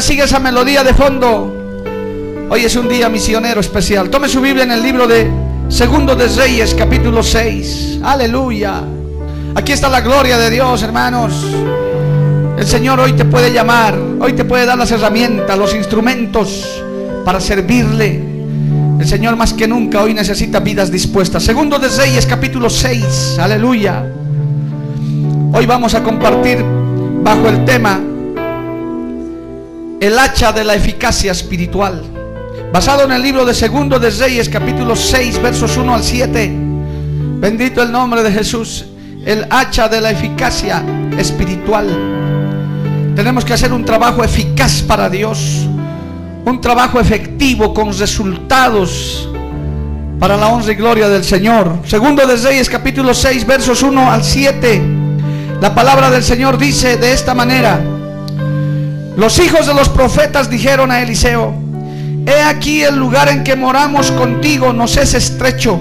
Sigue esa melodía de fondo, hoy es un día misionero especial. Tome su Biblia en el libro de Segundo de Reyes, capítulo 6. Aleluya. Aquí está la gloria de Dios, hermanos. El Señor hoy te puede llamar, hoy te puede dar las herramientas, los instrumentos para servirle. El Señor más que nunca hoy necesita vidas dispuestas. Segundo de Reyes, capítulo 6. Aleluya. Hoy vamos a compartir bajo el tema el hacha de la eficacia espiritual. Basado en el libro de Segundo de Reyes, capítulo 6, versos 1 al 7. Bendito el nombre de Jesús. El hacha de la eficacia espiritual. Tenemos que hacer un trabajo eficaz para Dios. Un trabajo efectivo con resultados para la honra y gloria del Señor. Segundo de Reyes, capítulo 6, versos 1 al 7. La palabra del Señor dice de esta manera. Los hijos de los profetas dijeron a Eliseo, he aquí el lugar en que moramos contigo nos es estrecho.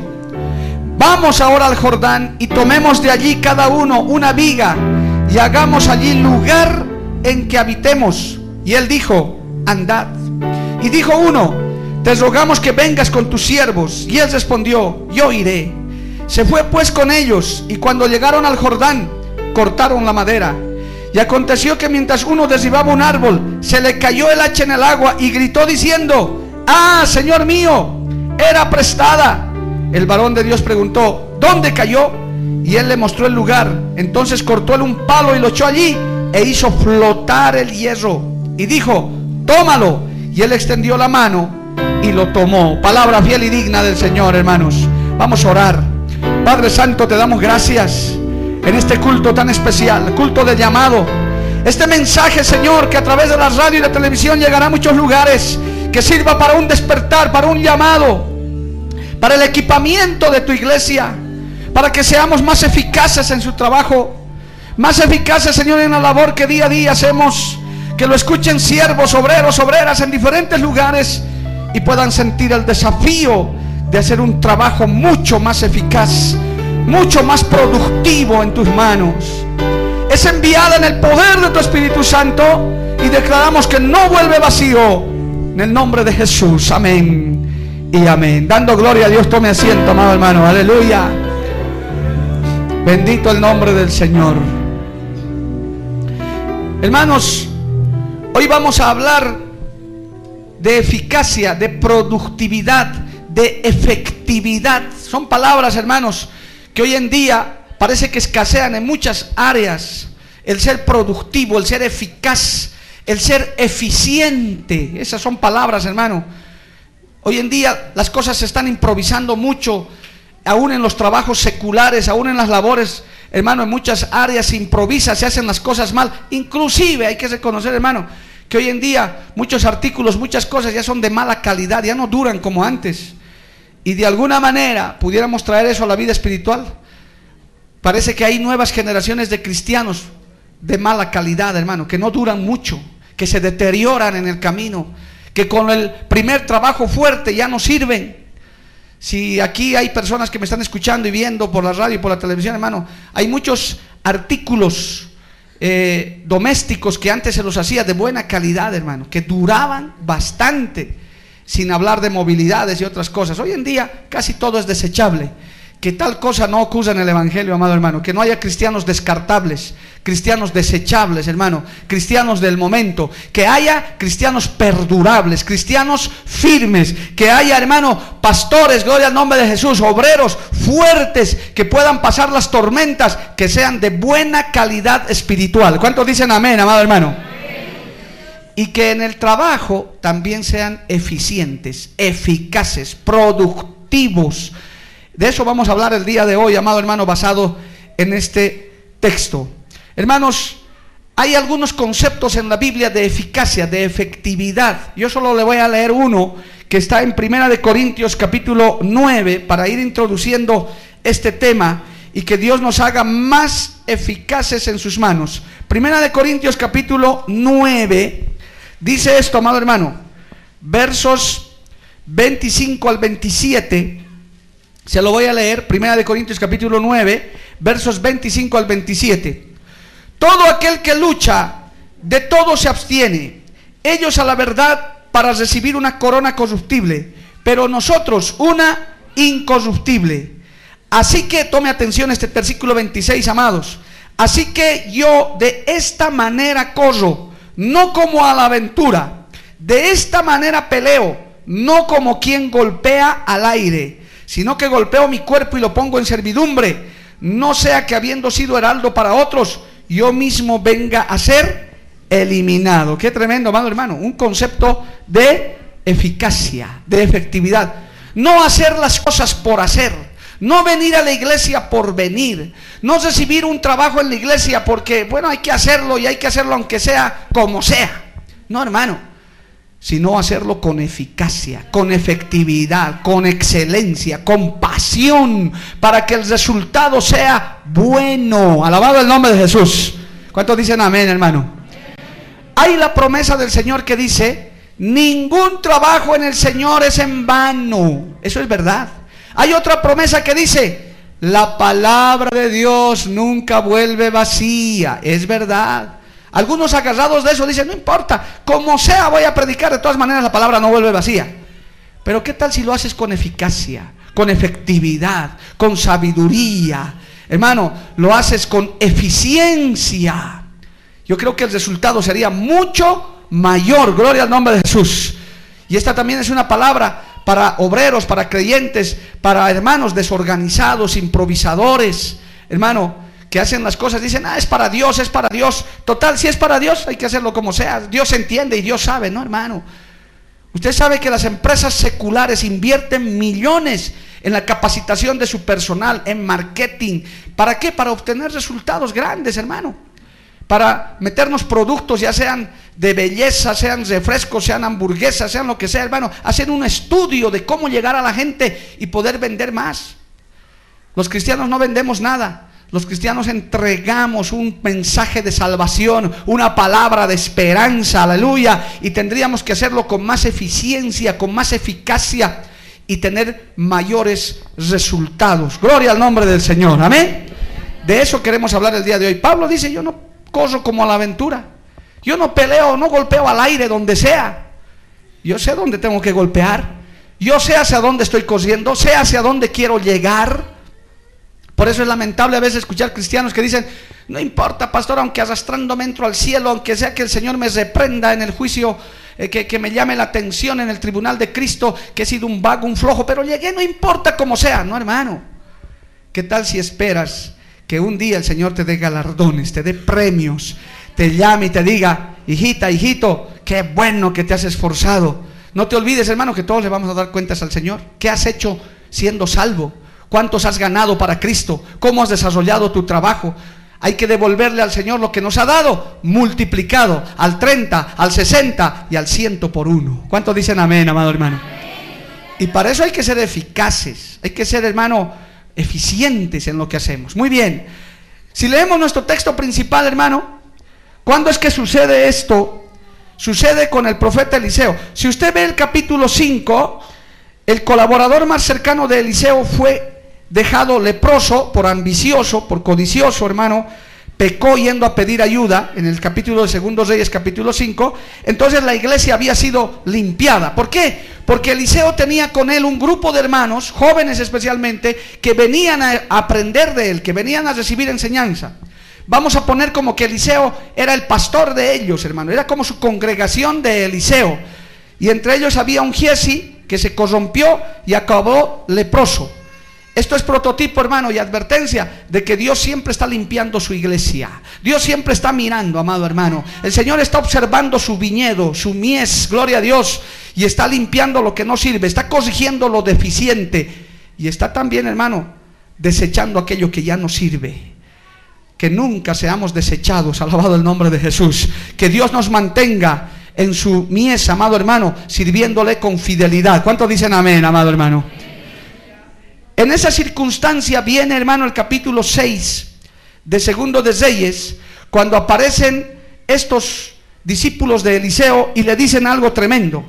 Vamos ahora al Jordán y tomemos de allí cada uno una viga y hagamos allí lugar en que habitemos. Y él dijo, andad. Y dijo uno, te rogamos que vengas con tus siervos. Y él respondió, yo iré. Se fue pues con ellos y cuando llegaron al Jordán, cortaron la madera y aconteció que mientras uno derribaba un árbol, se le cayó el hacha en el agua y gritó diciendo, ah, Señor mío, era prestada. El varón de Dios preguntó, ¿dónde cayó? Y él le mostró el lugar. Entonces cortó él un palo y lo echó allí e hizo flotar el hierro. Y dijo, tómalo. Y él extendió la mano y lo tomó. Palabra fiel y digna del Señor, hermanos. Vamos a orar. Padre Santo, te damos gracias en este culto tan especial, culto de llamado. Este mensaje, Señor, que a través de la radio y la televisión llegará a muchos lugares, que sirva para un despertar, para un llamado, para el equipamiento de tu iglesia, para que seamos más eficaces en su trabajo, más eficaces, Señor, en la labor que día a día hacemos, que lo escuchen siervos, obreros, obreras en diferentes lugares y puedan sentir el desafío de hacer un trabajo mucho más eficaz mucho más productivo en tus manos. Es enviada en el poder de tu Espíritu Santo y declaramos que no vuelve vacío. En el nombre de Jesús. Amén. Y amén. Dando gloria a Dios, tome asiento, amado hermano. Aleluya. Bendito el nombre del Señor. Hermanos, hoy vamos a hablar de eficacia, de productividad, de efectividad. Son palabras, hermanos, que hoy en día parece que escasean en muchas áreas. El ser productivo, el ser eficaz, el ser eficiente. Esas son palabras, hermano. Hoy en día las cosas se están improvisando mucho, aún en los trabajos seculares, aún en las labores, hermano, en muchas áreas se improvisa, se hacen las cosas mal. Inclusive hay que reconocer, hermano, que hoy en día muchos artículos, muchas cosas ya son de mala calidad, ya no duran como antes y de alguna manera pudiéramos traer eso a la vida espiritual, parece que hay nuevas generaciones de cristianos de mala calidad, hermano, que no duran mucho, que se deterioran en el camino, que con el primer trabajo fuerte ya no sirven. Si aquí hay personas que me están escuchando y viendo por la radio y por la televisión, hermano, hay muchos artículos eh, domésticos que antes se los hacía de buena calidad, hermano, que duraban bastante sin hablar de movilidades y otras cosas. Hoy en día casi todo es desechable. Que tal cosa no ocurra en el Evangelio, amado hermano. Que no haya cristianos descartables, cristianos desechables, hermano. Cristianos del momento. Que haya cristianos perdurables, cristianos firmes. Que haya, hermano, pastores, gloria al nombre de Jesús, obreros fuertes, que puedan pasar las tormentas, que sean de buena calidad espiritual. ¿Cuántos dicen amén, amado hermano? Y que en el trabajo también sean eficientes, eficaces, productivos. De eso vamos a hablar el día de hoy, amado hermano, basado en este texto. Hermanos, hay algunos conceptos en la Biblia de eficacia, de efectividad. Yo solo le voy a leer uno que está en Primera de Corintios capítulo 9 para ir introduciendo este tema y que Dios nos haga más eficaces en sus manos. Primera de Corintios capítulo 9 dice esto, amado hermano, versos 25 al 27. Se lo voy a leer, Primera de Corintios capítulo 9, versos 25 al 27. Todo aquel que lucha, de todo se abstiene. Ellos a la verdad para recibir una corona corruptible, pero nosotros una incorruptible. Así que tome atención este versículo 26, amados. Así que yo de esta manera corro, no como a la aventura. De esta manera peleo, no como quien golpea al aire, sino que golpeo mi cuerpo y lo pongo en servidumbre. No sea que habiendo sido heraldo para otros, yo mismo venga a ser eliminado. Qué tremendo, amado hermano. Un concepto de eficacia, de efectividad. No hacer las cosas por hacer. No venir a la iglesia por venir. No recibir un trabajo en la iglesia porque, bueno, hay que hacerlo y hay que hacerlo aunque sea como sea. No, hermano. Sino hacerlo con eficacia, con efectividad, con excelencia, con pasión, para que el resultado sea bueno. Alabado el nombre de Jesús. ¿Cuántos dicen amén, hermano? hay la promesa del Señor que dice, ningún trabajo en el Señor es en vano. Eso es verdad. Hay otra promesa que dice, la palabra de Dios nunca vuelve vacía. Es verdad. Algunos agarrados de eso dicen, no importa, como sea voy a predicar, de todas maneras la palabra no vuelve vacía. Pero ¿qué tal si lo haces con eficacia, con efectividad, con sabiduría? Hermano, lo haces con eficiencia yo creo que el resultado sería mucho mayor. Gloria al nombre de Jesús. Y esta también es una palabra para obreros, para creyentes, para hermanos desorganizados, improvisadores, hermano, que hacen las cosas, dicen, ah, es para Dios, es para Dios. Total, si es para Dios, hay que hacerlo como sea. Dios entiende y Dios sabe, ¿no, hermano? Usted sabe que las empresas seculares invierten millones en la capacitación de su personal, en marketing. ¿Para qué? Para obtener resultados grandes, hermano para meternos productos, ya sean de belleza, sean refrescos, sean hamburguesas, sean lo que sea, hermano, hacer un estudio de cómo llegar a la gente y poder vender más. Los cristianos no vendemos nada. Los cristianos entregamos un mensaje de salvación, una palabra de esperanza, aleluya, y tendríamos que hacerlo con más eficiencia, con más eficacia y tener mayores resultados. Gloria al nombre del Señor, amén. De eso queremos hablar el día de hoy. Pablo dice, yo no corro como a la aventura. Yo no peleo, no golpeo al aire donde sea. Yo sé dónde tengo que golpear. Yo sé hacia dónde estoy corriendo, sé hacia dónde quiero llegar. Por eso es lamentable a veces escuchar cristianos que dicen, no importa, pastor, aunque arrastrándome entro al cielo, aunque sea que el Señor me reprenda en el juicio, eh, que, que, me llame la atención en el tribunal de Cristo, que he sido un vago, un flojo, pero llegué, no importa cómo sea, no hermano. ¿Qué tal si esperas que un día el Señor te dé galardones, te dé premios, te llame y te diga, hijita, hijito, qué bueno que te has esforzado. No te olvides, hermano, que todos le vamos a dar cuentas al Señor. ¿Qué has hecho siendo salvo? ¿Cuántos has ganado para Cristo? ¿Cómo has desarrollado tu trabajo? Hay que devolverle al Señor lo que nos ha dado, multiplicado al 30, al 60 y al 100 por uno. ¿Cuántos dicen amén, amado hermano? Y para eso hay que ser eficaces. Hay que ser, hermano, eficientes en lo que hacemos. Muy bien. Si leemos nuestro texto principal, hermano, ¿cuándo es que sucede esto? Sucede con el profeta Eliseo. Si usted ve el capítulo 5, el colaborador más cercano de Eliseo fue dejado leproso por ambicioso, por codicioso, hermano, pecó yendo a pedir ayuda en el capítulo de Segundos Reyes, capítulo 5, entonces la iglesia había sido limpiada. ¿Por qué? Porque Eliseo tenía con él un grupo de hermanos, jóvenes especialmente, que venían a aprender de él, que venían a recibir enseñanza. Vamos a poner como que Eliseo era el pastor de ellos, hermano, era como su congregación de Eliseo. Y entre ellos había un Giesi que se corrompió y acabó leproso. Esto es prototipo, hermano, y advertencia de que Dios siempre está limpiando su iglesia. Dios siempre está mirando, amado hermano. El Señor está observando su viñedo, su mies, gloria a Dios, y está limpiando lo que no sirve, está corrigiendo lo deficiente, y está también, hermano, desechando aquello que ya no sirve. Que nunca seamos desechados, alabado el nombre de Jesús. Que Dios nos mantenga en su mies, amado hermano, sirviéndole con fidelidad. ¿Cuántos dicen amén, amado hermano? En esa circunstancia viene, hermano, el capítulo 6 de Segundo de Reyes, cuando aparecen estos discípulos de Eliseo y le dicen algo tremendo.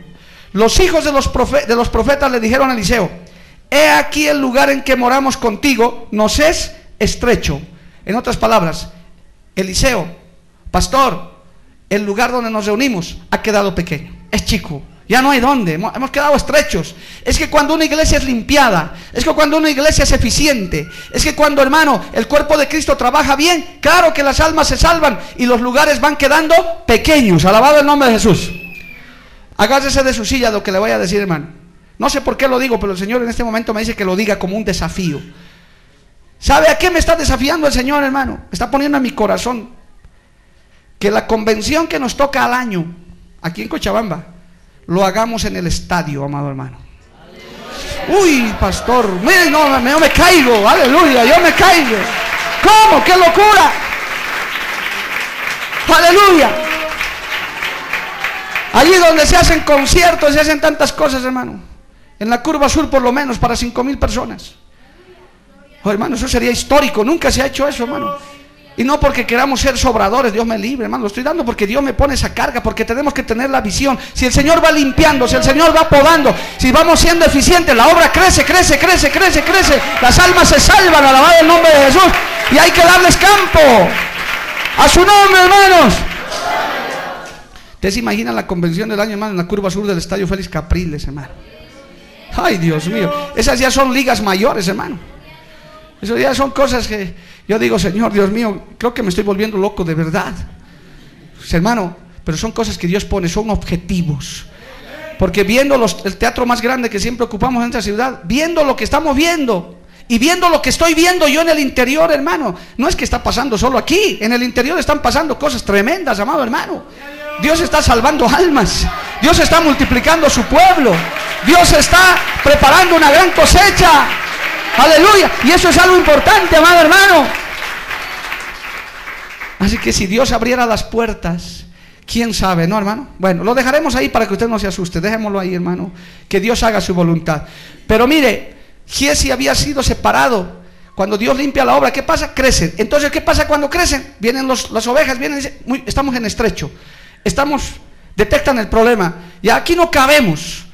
Los hijos de los, de los profetas le dijeron a Eliseo, he aquí el lugar en que moramos contigo, nos es estrecho. En otras palabras, Eliseo, pastor, el lugar donde nos reunimos ha quedado pequeño, es chico. Ya no hay dónde, hemos quedado estrechos. Es que cuando una iglesia es limpiada, es que cuando una iglesia es eficiente, es que cuando, hermano, el cuerpo de Cristo trabaja bien, claro que las almas se salvan y los lugares van quedando pequeños. Alabado el nombre de Jesús. Agárrese de su silla lo que le voy a decir, hermano. No sé por qué lo digo, pero el Señor en este momento me dice que lo diga como un desafío. ¿Sabe a qué me está desafiando el Señor, hermano? Me está poniendo en mi corazón que la convención que nos toca al año, aquí en Cochabamba, lo hagamos en el estadio, amado hermano. Uy, pastor, mire, no, yo me caigo, aleluya, yo me caigo. ¿Cómo? ¡Qué locura! Aleluya. Allí donde se hacen conciertos, se hacen tantas cosas, hermano. En la curva sur, por lo menos, para cinco mil personas. Oh, hermano, eso sería histórico. Nunca se ha hecho eso, hermano. Y no porque queramos ser sobradores, Dios me libre, hermano. Lo estoy dando porque Dios me pone esa carga, porque tenemos que tener la visión. Si el Señor va limpiando, si el Señor va podando, si vamos siendo eficientes, la obra crece, crece, crece, crece, crece. Las almas se salvan, alabado el nombre de Jesús. Y hay que darles campo. A su nombre, hermanos. ¿Ustedes se imaginan la convención del año, hermano, en la curva sur del Estadio Félix Capriles, hermano? Ay, Dios mío. Esas ya son ligas mayores, hermano. Esas ya son cosas que yo digo, Señor, Dios mío, creo que me estoy volviendo loco de verdad. Pues, hermano, pero son cosas que Dios pone, son objetivos. Porque viendo el teatro más grande que siempre ocupamos en esta ciudad, viendo lo que estamos viendo y viendo lo que estoy viendo yo en el interior, hermano, no es que está pasando solo aquí, en el interior están pasando cosas tremendas, amado hermano. Dios está salvando almas, Dios está multiplicando su pueblo, Dios está preparando una gran cosecha. Aleluya. Y eso es algo importante, amado hermano. Así que si Dios abriera las puertas, ¿quién sabe, no, hermano? Bueno, lo dejaremos ahí para que usted no se asuste. Dejémoslo ahí, hermano. Que Dios haga su voluntad. Pero mire, Giesi había sido separado. Cuando Dios limpia la obra, ¿qué pasa? Crecen. Entonces, ¿qué pasa cuando crecen? Vienen las ovejas, vienen y dicen, estamos en estrecho. Estamos, detectan el problema. Y aquí no cabemos.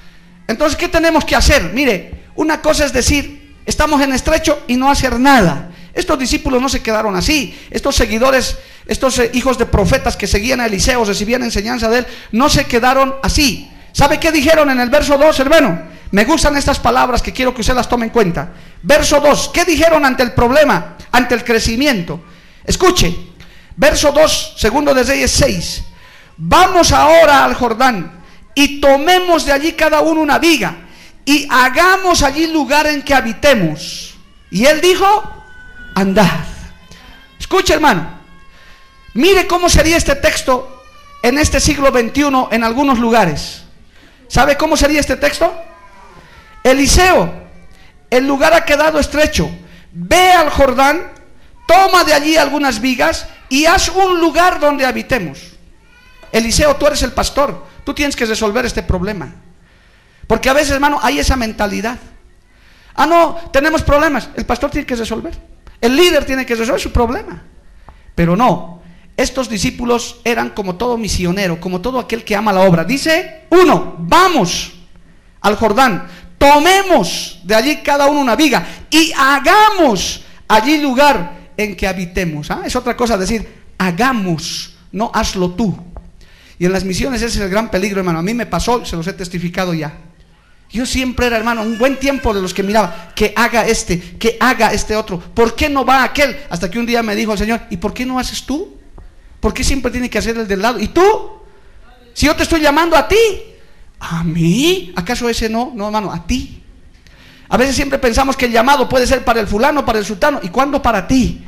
Entonces, ¿qué tenemos que hacer? Mire, una cosa es decir, Estamos en estrecho y no hacer nada. Estos discípulos no se quedaron así. Estos seguidores, estos eh, hijos de profetas que seguían a Eliseo, recibían enseñanza de él, no se quedaron así. ¿Sabe qué dijeron en el verso 2, hermano? Me gustan estas palabras que quiero que usted las tome en cuenta. Verso 2, ¿qué dijeron ante el problema, ante el crecimiento? Escuche, verso 2, segundo de Reyes 6. Vamos ahora al Jordán y tomemos de allí cada uno una viga y hagamos allí lugar en que habitemos. Y él dijo, andad. Escucha hermano, mire cómo sería este texto en este siglo XXI en algunos lugares. ¿Sabe cómo sería este texto? Eliseo, el lugar ha quedado estrecho. Ve al Jordán, toma de allí algunas vigas y haz un lugar donde habitemos. Eliseo, tú eres el pastor, tú tienes que resolver este problema. Porque a veces, hermano, hay esa mentalidad. Ah, no, tenemos problemas. El pastor tiene que resolver. El líder tiene que resolver su problema. Pero no, estos discípulos eran como todo misionero, como todo aquel que ama la obra. Dice, uno, vamos al Jordán, tomemos de allí cada uno una viga y hagamos allí lugar en que habitemos. ¿Ah? Es otra cosa decir, hagamos, no hazlo tú. Y en las misiones ese es el gran peligro, hermano. A mí me pasó, se los he testificado ya. Yo siempre era, hermano, un buen tiempo de los que miraba, que haga este, que haga este otro. ¿Por qué no va aquel? Hasta que un día me dijo el Señor, ¿y por qué no haces tú? ¿Por qué siempre tiene que hacer el del lado? ¿Y tú? Si yo te estoy llamando a ti, ¿a mí? ¿Acaso ese no? No, hermano, a ti. A veces siempre pensamos que el llamado puede ser para el fulano, para el sultano, y cuándo para ti.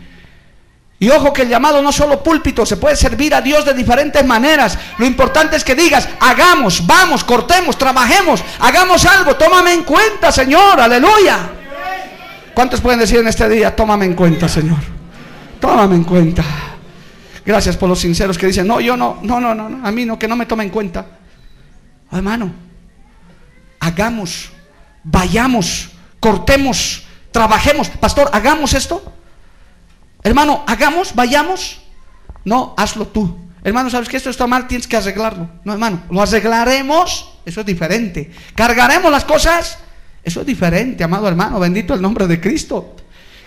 Y ojo que el llamado no solo púlpito, se puede servir a Dios de diferentes maneras. Lo importante es que digas, hagamos, vamos, cortemos, trabajemos, hagamos algo, tómame en cuenta, Señor, aleluya. ¿Cuántos pueden decir en este día, tómame en cuenta, Señor? Tómame en cuenta. Gracias por los sinceros que dicen, no, yo no, no, no, no, a mí no, que no me tome en cuenta. hermano, hagamos, vayamos, cortemos, trabajemos. Pastor, hagamos esto. Hermano, hagamos, vayamos. No, hazlo tú. Hermano, ¿sabes que esto está mal? Tienes que arreglarlo. No, hermano, lo arreglaremos. Eso es diferente. Cargaremos las cosas. Eso es diferente, amado hermano. Bendito el nombre de Cristo.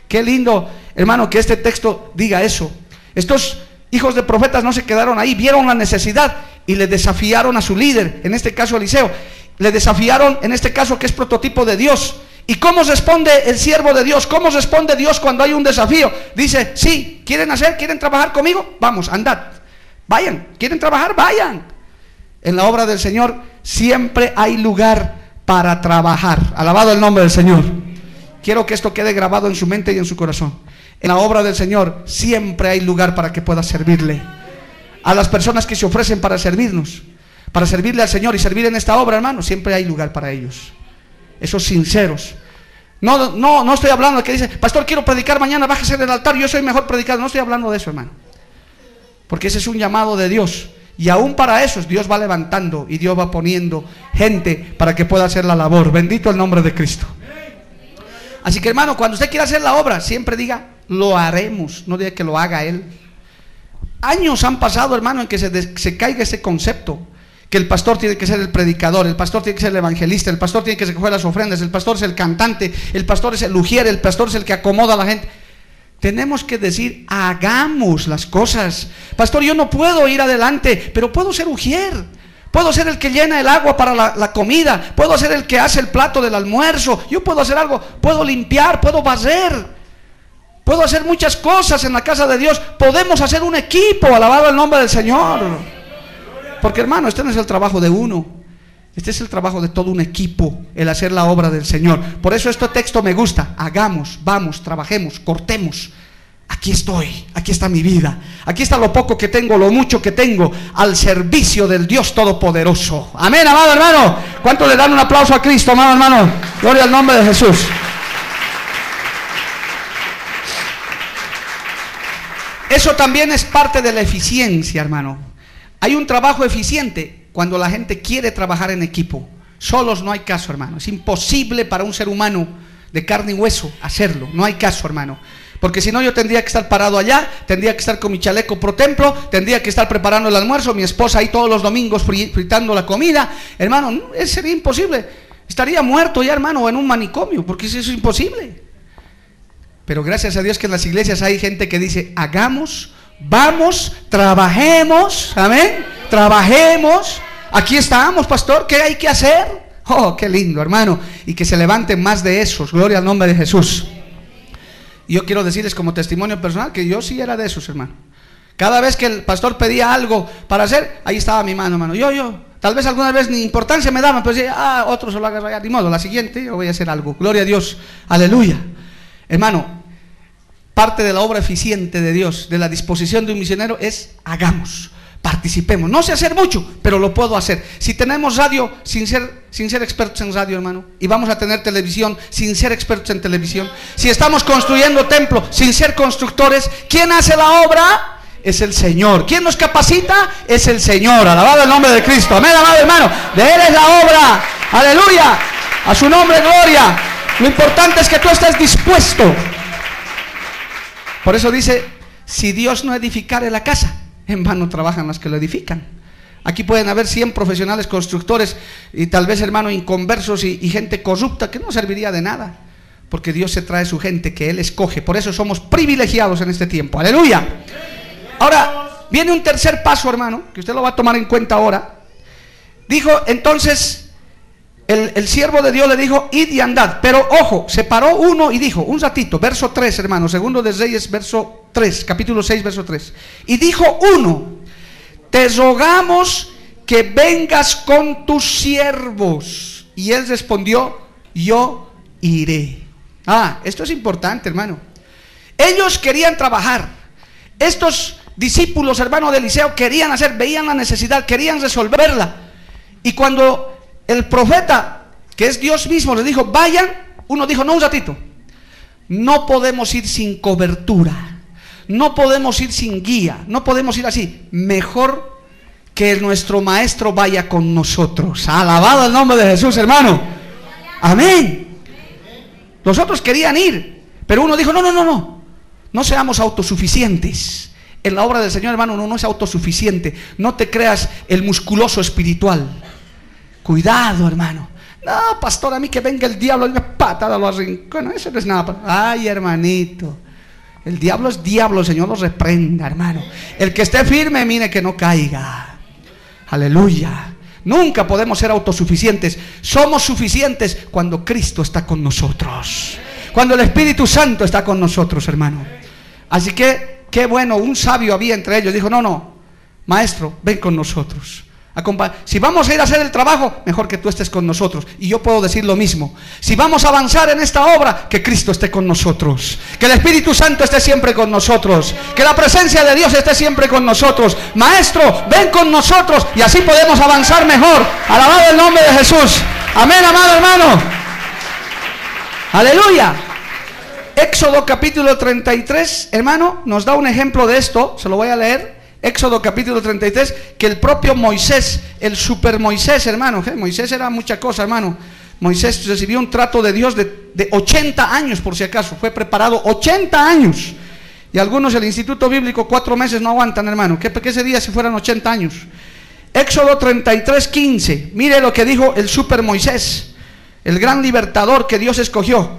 Qué lindo, hermano, que este texto diga eso. Estos hijos de profetas no se quedaron ahí, vieron la necesidad y le desafiaron a su líder, en este caso Eliseo. Le desafiaron, en este caso, que es prototipo de Dios. ¿Y cómo responde el siervo de Dios? ¿Cómo responde Dios cuando hay un desafío? Dice, sí, ¿quieren hacer? ¿Quieren trabajar conmigo? Vamos, andad. Vayan. ¿Quieren trabajar? Vayan. En la obra del Señor siempre hay lugar para trabajar. Alabado el nombre del Señor. Quiero que esto quede grabado en su mente y en su corazón. En la obra del Señor siempre hay lugar para que pueda servirle. A las personas que se ofrecen para servirnos, para servirle al Señor y servir en esta obra, hermano, siempre hay lugar para ellos esos sinceros. No, no, no estoy hablando de que dice, pastor, quiero predicar mañana, bájese del altar, yo soy mejor predicador. No estoy hablando de eso, hermano. Porque ese es un llamado de Dios. Y aún para eso Dios va levantando y Dios va poniendo gente para que pueda hacer la labor. Bendito el nombre de Cristo. Así que hermano, cuando usted quiera hacer la obra, siempre diga, lo haremos, no diga que lo haga Él. Años han pasado, hermano, en que se, se caiga ese concepto que el pastor tiene que ser el predicador, el pastor tiene que ser el evangelista, el pastor tiene que recoger las ofrendas, el pastor es el cantante, el pastor es el ujier, el pastor es el que acomoda a la gente. Tenemos que decir, hagamos las cosas. Pastor, yo no puedo ir adelante, pero puedo ser ujier. Puedo ser el que llena el agua para la, la, comida. Puedo ser el que hace el plato del almuerzo. Yo puedo hacer algo. Puedo limpiar, puedo barrer. Puedo hacer muchas cosas en la casa de Dios. Podemos hacer un equipo. Alabado el nombre del Señor. Porque hermano, este no es el trabajo de uno. Este es el trabajo de todo un equipo, el hacer la obra del Señor. Por eso este texto me gusta. Hagamos, vamos, trabajemos, cortemos. Aquí estoy, aquí está mi vida. Aquí está lo poco que tengo, lo mucho que tengo, al servicio del Dios Todopoderoso. Amén, amado hermano. ¿Cuánto le dan un aplauso a Cristo, amado hermano? Gloria al nombre de Jesús. Eso también es parte de la eficiencia, hermano. Hay un trabajo eficiente cuando la gente quiere trabajar en equipo. Solos no hay caso, hermano. Es imposible para un ser humano de carne y hueso hacerlo. No hay caso, hermano. Porque si no, yo tendría que estar parado allá, tendría que estar con mi chaleco pro templo, tendría que estar preparando el almuerzo, mi esposa ahí todos los domingos fritando la comida. Hermano, sería imposible. Estaría muerto ya, hermano, en un manicomio, porque eso es imposible. Pero gracias a Dios que en las iglesias hay gente que dice, hagamos Vamos, trabajemos, amén. Trabajemos. Aquí estamos, pastor. ¿Qué hay que hacer? Oh, qué lindo, hermano. Y que se levanten más de esos. Gloria al nombre de Jesús. Yo quiero decirles como testimonio personal que yo sí era de esos, hermano. Cada vez que el pastor pedía algo para hacer, ahí estaba mi mano, hermano. Yo, yo. Tal vez alguna vez ni importancia me daban, pero decía, ah, otro se lo haga allá. Ni modo, la siguiente yo voy a hacer algo. Gloria a Dios. Aleluya. Hermano, parte de la obra eficiente de Dios, de la disposición de un misionero, es hagamos, participemos. No sé hacer mucho, pero lo puedo hacer. Si tenemos radio sin ser, sin ser expertos en radio, hermano, y vamos a tener televisión sin ser expertos en televisión, si estamos construyendo templo sin ser constructores, ¿quién hace la obra? Es el Señor. ¿Quién nos capacita? Es el Señor. Alabado el nombre de Cristo. Amén, amado hermano. De Él es la obra. Aleluya. A su nombre, gloria. Lo importante es que tú estés dispuesto por eso dice, si Dios no edificare la casa, en vano trabajan los que lo edifican. Aquí pueden haber 100 profesionales constructores y tal vez hermanos inconversos y, y, gente corrupta que no serviría de nada. Porque Dios se trae su gente que Él escoge. Por eso somos privilegiados en este tiempo. Aleluya. Ahora, viene un tercer paso, hermano, que usted lo va a tomar en cuenta ahora. Dijo entonces el, siervo de Dios le dijo, id y andad. Pero ojo, se paró uno y dijo, un ratito, verso 3, hermano, segundo de Reyes, verso 3, capítulo 6, verso 3. Y dijo uno, te rogamos que vengas con tus siervos. Y él respondió, yo iré. Ah, esto es importante, hermano. Ellos querían trabajar. Estos discípulos, hermano de Eliseo, querían hacer, veían la necesidad, querían resolverla. Y cuando el profeta, que es Dios mismo, les dijo, vayan, uno dijo, no, un ratito. No podemos ir sin cobertura. No podemos ir sin guía. No podemos ir así. Mejor que nuestro maestro vaya con nosotros. Alabado el nombre de Jesús, hermano. Amén. Los otros querían ir, pero uno dijo, no, no, no, no. No seamos autosuficientes. En la obra del Señor, hermano, uno no es autosuficiente. No te creas el musculoso espiritual. Cuidado, hermano. No, pastor, a mí que venga el diablo y me patada lo arrincona. Eso no es nada. Ay, hermanito. El diablo es diablo, el Señor lo reprenda, hermano. El que esté firme, mire que no caiga. Aleluya. Nunca podemos ser autosuficientes. Somos suficientes cuando Cristo está con nosotros. Cuando el Espíritu Santo está con nosotros, hermano. Así que, qué bueno, un sabio había entre ellos. Dijo, no, no, maestro, ven con nosotros. Si vamos a ir a hacer el trabajo, mejor que tú estés con nosotros. Y yo puedo decir lo mismo. Si vamos a avanzar en esta obra, que Cristo esté con nosotros. Que el Espíritu Santo esté siempre con nosotros. Que la presencia de Dios esté siempre con nosotros. Maestro, ven con nosotros y así podemos avanzar mejor. Alabado el nombre de Jesús. Amén, amado hermano. Aleluya. Éxodo capítulo 33, hermano, nos da un ejemplo de esto. Se lo voy a leer. Éxodo capítulo 33, que el propio Moisés, el super Moisés, hermano, Moisés era mucha cosa, hermano. Moisés recibió un trato de Dios de, 80 años, por si acaso, fue preparado 80 años. Y algunos el Instituto Bíblico cuatro meses no aguantan, hermano. ¿Qué, qué sería si fueran 80 años? Éxodo 33, 15. Mire lo que dijo el super Moisés, el gran libertador que Dios escogió.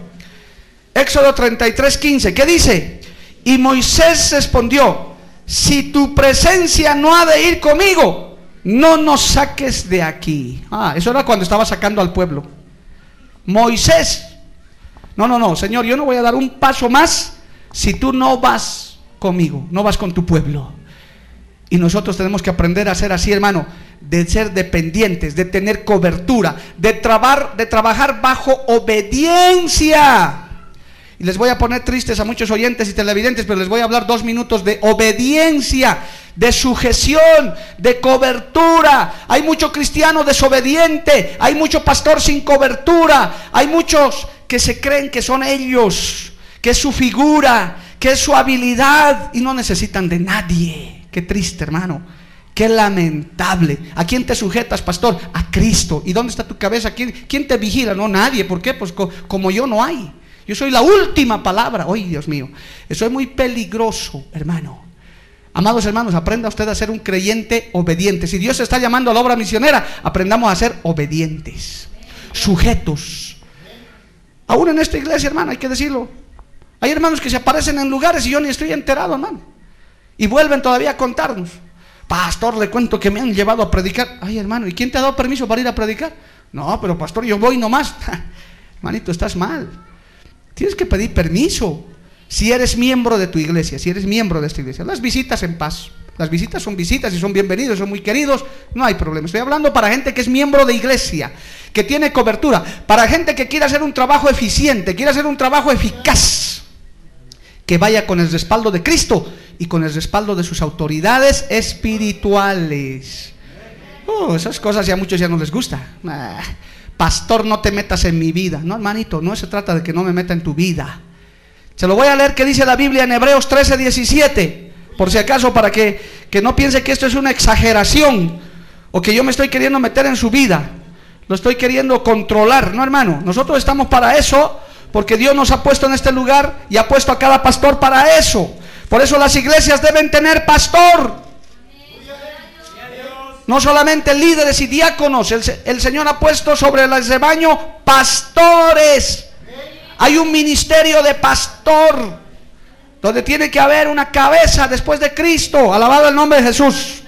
Éxodo 33, 15. ¿Qué dice? Y Moisés respondió, si tu presencia no ha de ir conmigo, no nos saques de aquí. Ah, eso era cuando estaba sacando al pueblo. Moisés, no, no, no, Señor, yo no voy a dar un paso más si tú no vas conmigo, no vas con tu pueblo. Y nosotros tenemos que aprender a ser así, hermano, de ser dependientes, de tener cobertura, de, trabar, de trabajar bajo obediencia. Y les voy a poner tristes a muchos oyentes y televidentes, pero les voy a hablar dos minutos de obediencia, de sujeción, de cobertura. Hay mucho cristiano desobediente, hay mucho pastor sin cobertura, hay muchos que se creen que son ellos, que es su figura, que es su habilidad y no necesitan de nadie. Qué triste, hermano. Qué lamentable. ¿A quién te sujetas, pastor? A Cristo. ¿Y dónde está tu cabeza? ¿Quién, quién te vigila? No, nadie. ¿Por qué? Pues como yo no hay. Yo soy la última palabra. Ay, Dios mío. Eso es muy peligroso, hermano. Amados hermanos, aprenda usted a ser un creyente obediente. Si Dios está llamando a la obra misionera, aprendamos a ser obedientes, sujetos. Aún en esta iglesia, hermano, hay que decirlo. Hay hermanos que se aparecen en lugares y yo ni estoy enterado, hermano. Y vuelven todavía a contarnos. Pastor, le cuento que me han llevado a predicar. Ay, hermano, ¿y quién te ha dado permiso para ir a predicar? No, pero pastor, yo voy nomás. Manito, estás mal. Tienes que pedir permiso. Si eres miembro de tu iglesia, si eres miembro de esta iglesia, las visitas en paz. Las visitas son visitas y son bienvenidos, son muy queridos, no hay problema. Estoy hablando para gente que es miembro de iglesia, que tiene cobertura, para gente que quiere hacer un trabajo eficiente, quiere hacer un trabajo eficaz, que vaya con el respaldo de Cristo y con el respaldo de sus autoridades espirituales. Oh, esas cosas ya a muchos ya no les gusta. Ah pastor, no te metas en mi vida. No, hermanito, no se trata de que no me meta en tu vida. Se lo voy a leer que dice la Biblia en Hebreos 13, 17, por si acaso, para que, que no piense que esto es una exageración o que yo me estoy queriendo meter en su vida. Lo estoy queriendo controlar, no hermano. Nosotros estamos para eso, porque Dios nos ha puesto en este lugar y ha puesto a cada pastor para eso. Por eso las iglesias deben tener pastor. No solamente líderes y diáconos, el, Señor ha puesto sobre el rebaño pastores. Hay un ministerio de pastor donde tiene que haber una cabeza después de Cristo. Alabado el nombre de Jesús.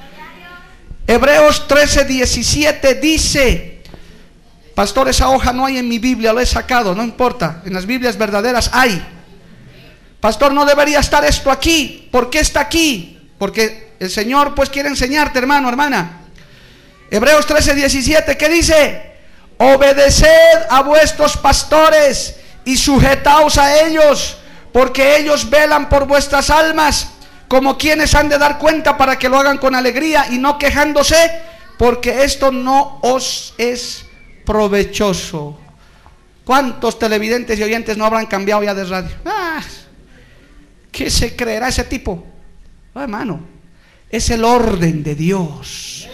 Hebreos 13, 17 dice, pastor, esa hoja no hay en mi Biblia, lo he sacado, no importa, en las Biblias verdaderas hay. Pastor, no debería estar esto aquí. ¿Por qué está aquí? Porque el Señor pues quiere enseñarte, hermano, hermana. Hebreos 13, 17, ¿qué dice? Obedeced a vuestros pastores y sujetaos a ellos, porque ellos velan por vuestras almas, como quienes han de dar cuenta para que lo hagan con alegría y no quejándose, porque esto no os es provechoso. ¿Cuántos televidentes y oyentes no habrán cambiado ya de radio? Ah, ¿Qué se creerá ese tipo? Oh, hermano, es el orden de Dios.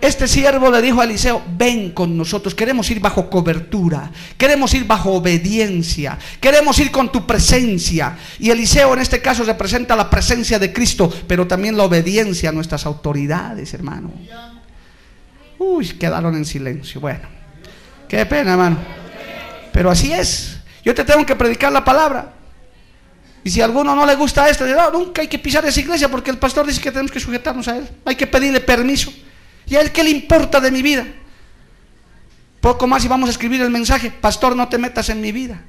Este siervo le dijo a Eliseo, ven con nosotros, queremos ir bajo cobertura, queremos ir bajo obediencia, queremos ir con tu presencia. Y Eliseo en este caso representa la presencia de Cristo, pero también la obediencia a nuestras autoridades, hermano. Uy, quedaron en silencio. Bueno, qué pena, hermano. Pero así es. Yo te tengo que predicar la palabra. Y si a alguno no le gusta esto, no, nunca hay que pisar esa iglesia porque el pastor dice que tenemos que sujetarnos a él. Hay que pedirle permiso. ¿Y a él qué le importa de mi vida? Poco más y vamos a escribir el mensaje, pastor, no te metas en mi vida.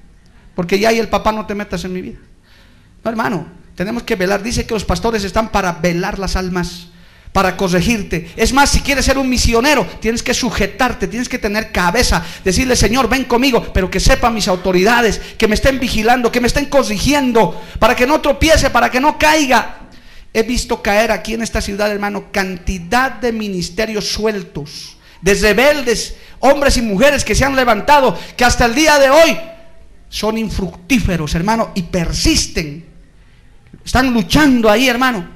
Porque ya hay el papá, no te metas en mi vida. No, hermano, tenemos que velar. Dice que los pastores están para velar las almas, para corregirte. Es más, si quieres ser un misionero, tienes que sujetarte, tienes que tener cabeza, decirle, Señor, ven conmigo, pero que sepan mis autoridades, que me estén vigilando, que me estén corrigiendo, para que no tropiece, para que no caiga. He visto caer aquí en esta ciudad, hermano, cantidad de ministerios sueltos, de rebeldes, hombres y mujeres que se han levantado, que hasta el día de hoy son infructíferos, hermano, y persisten. Están luchando ahí, hermano,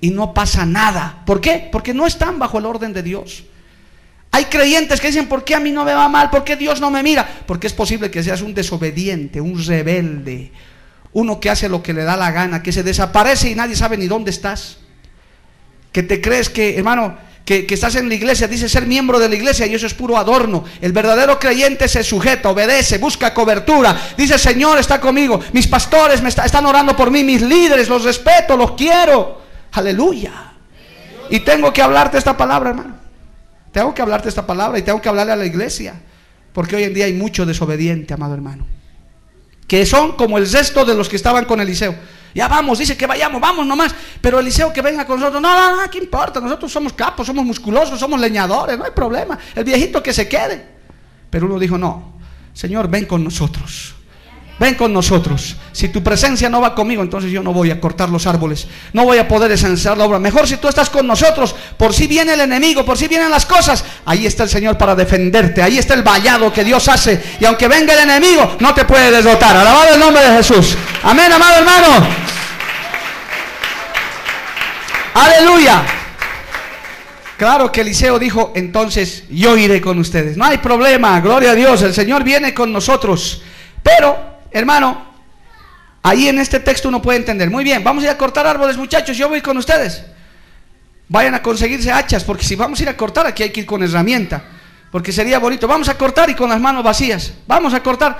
y no pasa nada. ¿Por qué? Porque no están bajo el orden de Dios. Hay creyentes que dicen, ¿por qué a mí no me va mal? ¿Por qué Dios no me mira? Porque es posible que seas un desobediente, un rebelde, uno que hace lo que le da la gana, que se desaparece y nadie sabe ni dónde estás. Que te crees que, hermano, que, estás en la iglesia, dice ser miembro de la iglesia y eso es puro adorno. El verdadero creyente se sujeta, obedece, busca cobertura. Dice, Señor está conmigo, mis pastores me están orando por mí, mis líderes, los respeto, los quiero. Aleluya. Y tengo que hablarte esta palabra, hermano. Tengo que hablarte esta palabra y tengo que hablarle a la iglesia. Porque hoy en día hay mucho desobediente, amado hermano que son como el resto de los que estaban con Eliseo. Ya vamos, dice que vayamos, vamos nomás. Pero Eliseo que venga con nosotros, no, no, no, ¿qué importa? Nosotros somos capos, somos musculosos, somos leñadores, no hay problema. El viejito que se quede. Pero uno dijo, no, Señor, ven con nosotros. Ven con nosotros. Si tu presencia no va conmigo, entonces yo no voy a cortar los árboles. No voy a poder esenciar la obra. Mejor si tú estás con nosotros, por si viene el enemigo, por si vienen las cosas, ahí está el Señor para defenderte. Ahí está el vallado que Dios hace. Y aunque venga el enemigo, no te puede derrotar. Alabado el nombre de Jesús. Amén, amado hermano. Aleluya. Claro que Eliseo dijo, entonces yo iré con ustedes. No hay problema, gloria a Dios, el Señor viene con nosotros. Pero Hermano, ahí en este texto uno puede entender. Muy bien, vamos a ir a cortar árboles, muchachos. Yo voy con ustedes. Vayan a conseguirse hachas, porque si vamos a ir a cortar, aquí hay que ir con herramienta. Porque sería bonito. Vamos a cortar y con las manos vacías. Vamos a cortar.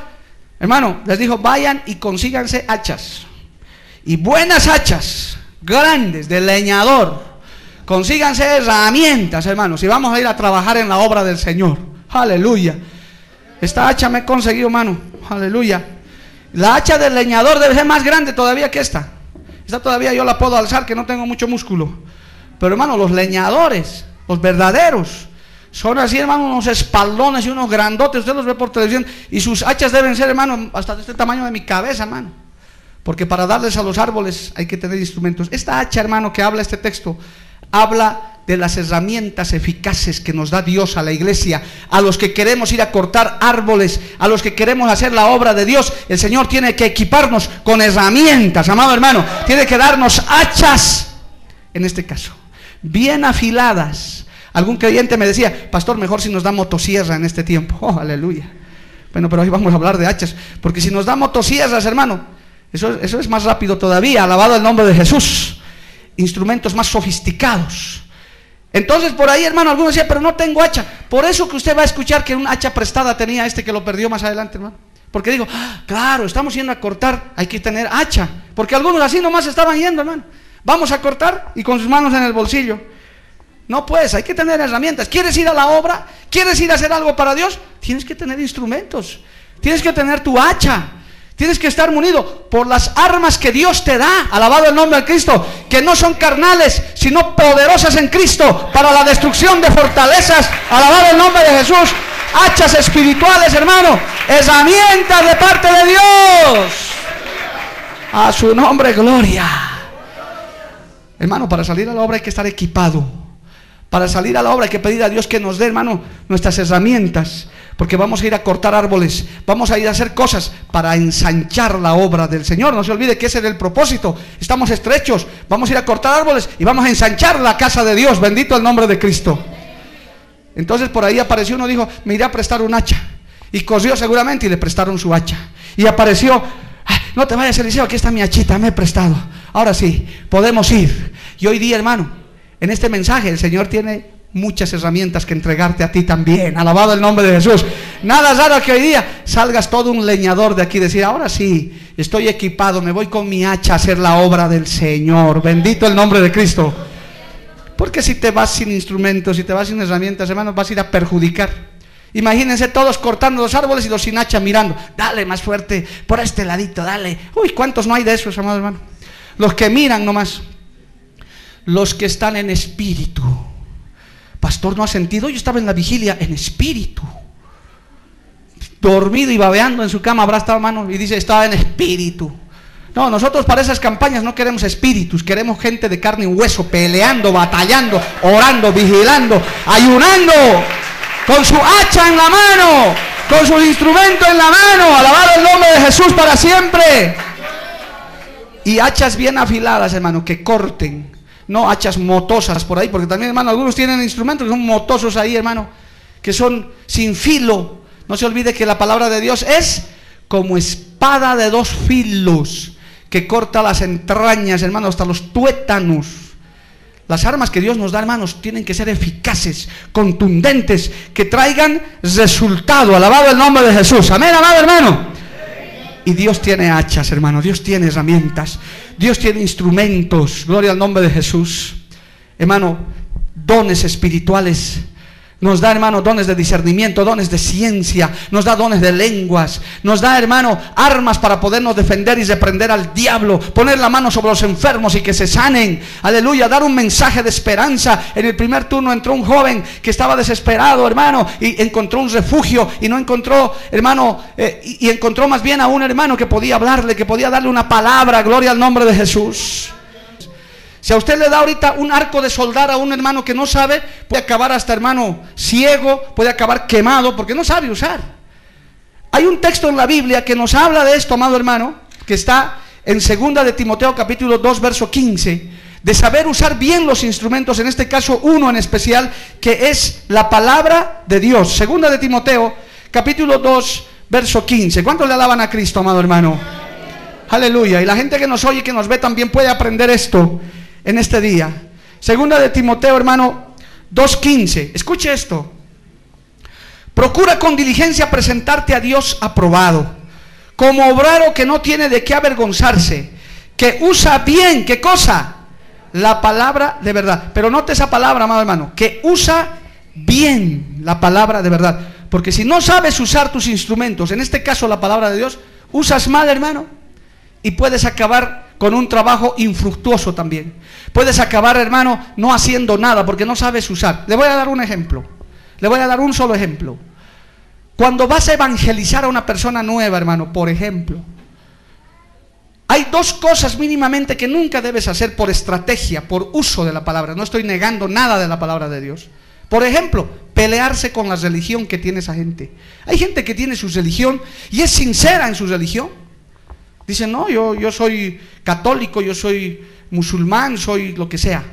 Hermano, les dijo, vayan y consíganse hachas. Y buenas hachas, grandes, de leñador. Consíganse herramientas, hermanos. Y vamos a ir a trabajar en la obra del Señor. Aleluya. Esta hacha me he conseguido, hermano. Aleluya. La hacha del leñador debe ser más grande todavía que esta. Esta todavía yo la puedo alzar, que no tengo mucho músculo. Pero hermano, los leñadores, los verdaderos, son así, hermano, unos espaldones y unos grandotes. Usted los ve por televisión. Y sus hachas deben ser, hermano, hasta de este tamaño de mi cabeza, hermano. Porque para darles a los árboles hay que tener instrumentos. Esta hacha, hermano, que habla este texto, habla de las herramientas eficaces que nos da Dios a la iglesia, a los que queremos ir a cortar árboles, a los que queremos hacer la obra de Dios, el Señor tiene que equiparnos con herramientas, amado hermano, tiene que darnos hachas, en este caso, bien afiladas. Algún creyente me decía, pastor, mejor si nos da motosierra en este tiempo. Oh, aleluya. Bueno, pero hoy vamos a hablar de hachas, porque si nos da motosierras, hermano, eso, eso es más rápido todavía, alabado el nombre de Jesús. Instrumentos más sofisticados entonces por ahí, hermano, algunos decían, pero no tengo hacha. Por eso que usted va a escuchar que un hacha prestada tenía este que lo perdió más adelante, hermano. Porque digo, ah, claro, estamos yendo a cortar, hay que tener hacha. Porque algunos así nomás estaban yendo, hermano. Vamos a cortar y con sus manos en el bolsillo. No puedes, hay que tener herramientas. ¿Quieres ir a la obra? ¿Quieres ir a hacer algo para Dios? Tienes que tener instrumentos. Tienes que tener tu hacha. Tienes que estar munido por las armas que Dios te da, alabado el nombre de Cristo, que no son carnales, sino poderosas en Cristo para la destrucción de fortalezas, alabado el nombre de Jesús. hachas espirituales, hermano, herramientas de parte de Dios. A su nombre, gloria. Hermano, para salir a la obra hay que estar equipado. Para salir a la obra hay que pedir a Dios que nos dé, hermano, nuestras herramientas. Porque vamos a ir a cortar árboles, vamos a ir a hacer cosas para ensanchar la obra del Señor. No se olvide que ese es el propósito. Estamos estrechos, vamos a ir a cortar árboles y vamos a ensanchar la casa de Dios. Bendito el nombre de Cristo. Entonces por ahí apareció uno, dijo, me iré a prestar un hacha. Y corrió seguramente y le prestaron su hacha. Y apareció, no te vayas, Eliseo, aquí está mi hachita, me he prestado. Ahora sí, podemos ir. Y hoy día, hermano, en este mensaje el Señor tiene muchas herramientas que entregarte a ti también. Alabado el nombre de Jesús. Nada raro que hoy día salgas todo un leñador de aquí, decir, ahora sí, estoy equipado, me voy con mi hacha a hacer la obra del Señor. Bendito el nombre de Cristo. Porque si te vas sin instrumentos, si te vas sin herramientas, hermanos, vas a ir a perjudicar. Imagínense todos cortando los árboles y los sin hacha mirando. Dale más fuerte, por este ladito, dale. Uy, ¿cuántos no hay de esos, amados hermanos? Los que miran nomás. Los que están en espíritu Pastor, ¿no ha sentido? Yo estaba en la vigilia en espíritu. Dormido y babeando en su cama, habrá estado mano y dice, estaba en espíritu. No, nosotros para esas campañas no queremos espíritus, queremos gente de carne y hueso, peleando, batallando, orando, vigilando, ayunando, con su hacha en la mano, con su instrumento en la mano, alabado el nombre de Jesús para siempre. Y hachas bien afiladas, hermano, que corten, no hachas motosas por ahí, porque también, hermano, algunos tienen instrumentos que son motosos ahí, hermano, que son sin filo. No se olvide que la palabra de Dios es como espada de dos filos que corta las entrañas, hermano, hasta los tuétanos. Las armas que Dios nos da, hermanos, tienen que ser eficaces, contundentes, que traigan resultado. Alabado el nombre de Jesús. Amén, amado hermano. Y Dios tiene hachas, hermano. Dios tiene herramientas. Dios tiene instrumentos. Gloria al nombre de Jesús. Hermano, dones espirituales nos da, hermano, dones de discernimiento, dones de ciencia, nos da dones de lenguas, nos da, hermano, armas para podernos defender y reprender al diablo, poner la mano sobre los enfermos y que se sanen. Aleluya, dar un mensaje de esperanza. En el primer turno entró un joven que estaba desesperado, hermano, y encontró un refugio y no encontró, hermano, eh, y encontró más bien a un hermano que podía hablarle, que podía darle una palabra, gloria al nombre de Jesús. Si a usted le da ahorita un arco de soldar a un hermano que no sabe, puede acabar hasta hermano ciego, puede acabar quemado porque no sabe usar. Hay un texto en la Biblia que nos habla de esto, amado hermano, que está en segunda de Timoteo capítulo 2 verso 15, de saber usar bien los instrumentos, en este caso uno en especial, que es la palabra de Dios. Segunda de Timoteo capítulo 2 verso 15. ¿Cuántos le alaban a Cristo, amado hermano? Aleluya. Y la gente que nos oye y que nos ve también puede aprender esto en este día. Segunda de Timoteo, hermano, 2.15. Escuche esto. Procura con diligencia presentarte a Dios aprobado, como obrero que no tiene de qué avergonzarse, que usa bien, ¿qué cosa? La palabra de verdad. Pero note esa palabra, amado hermano, que usa bien la palabra de verdad. Porque si no sabes usar tus instrumentos, en este caso la palabra de Dios, usas mal, hermano, y puedes acabar con un trabajo infructuoso también. Puedes acabar, hermano, no haciendo nada porque no sabes usar. Le voy a dar un ejemplo. Le voy a dar un solo ejemplo. Cuando vas a evangelizar a una persona nueva, hermano, por ejemplo, hay dos cosas mínimamente que nunca debes hacer por estrategia, por uso de la palabra. No estoy negando nada de la palabra de Dios. Por ejemplo, pelearse con la religión que tiene esa gente. Hay gente que tiene su religión y es sincera en su religión Dicen, no, yo, yo soy católico, yo soy musulmán, soy lo que sea.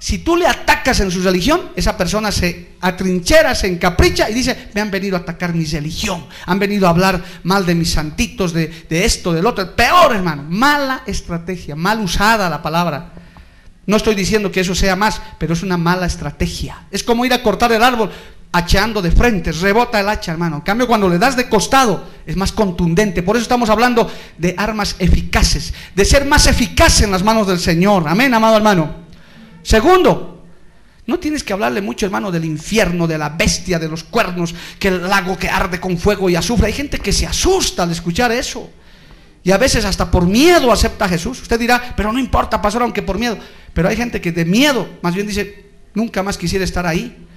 Si tú le atacas en su religión, esa persona se atrinchera, se encapricha y dice, me han venido a atacar mi religión, han venido a hablar mal de mis santitos, de, de esto, del otro. Peor, hermano, mala estrategia, mal usada la palabra. No estoy diciendo que eso sea más, pero es una mala estrategia. Es como ir a cortar el árbol hacheando de frente, rebota el hacha, hermano. En cambio, cuando le das de costado, es más contundente. Por eso estamos hablando de armas eficaces, de ser más eficaz en las manos del Señor. Amén, amado hermano. Segundo, no tienes que hablarle mucho, hermano, del infierno, de la bestia, de los cuernos, que el lago que arde con fuego y azufre. Hay gente que se asusta al escuchar eso. Y a veces hasta por miedo acepta a Jesús. Usted dirá, pero no importa, pastor, aunque por miedo. Pero hay gente que de miedo, más bien dice, nunca más quisiera estar ahí.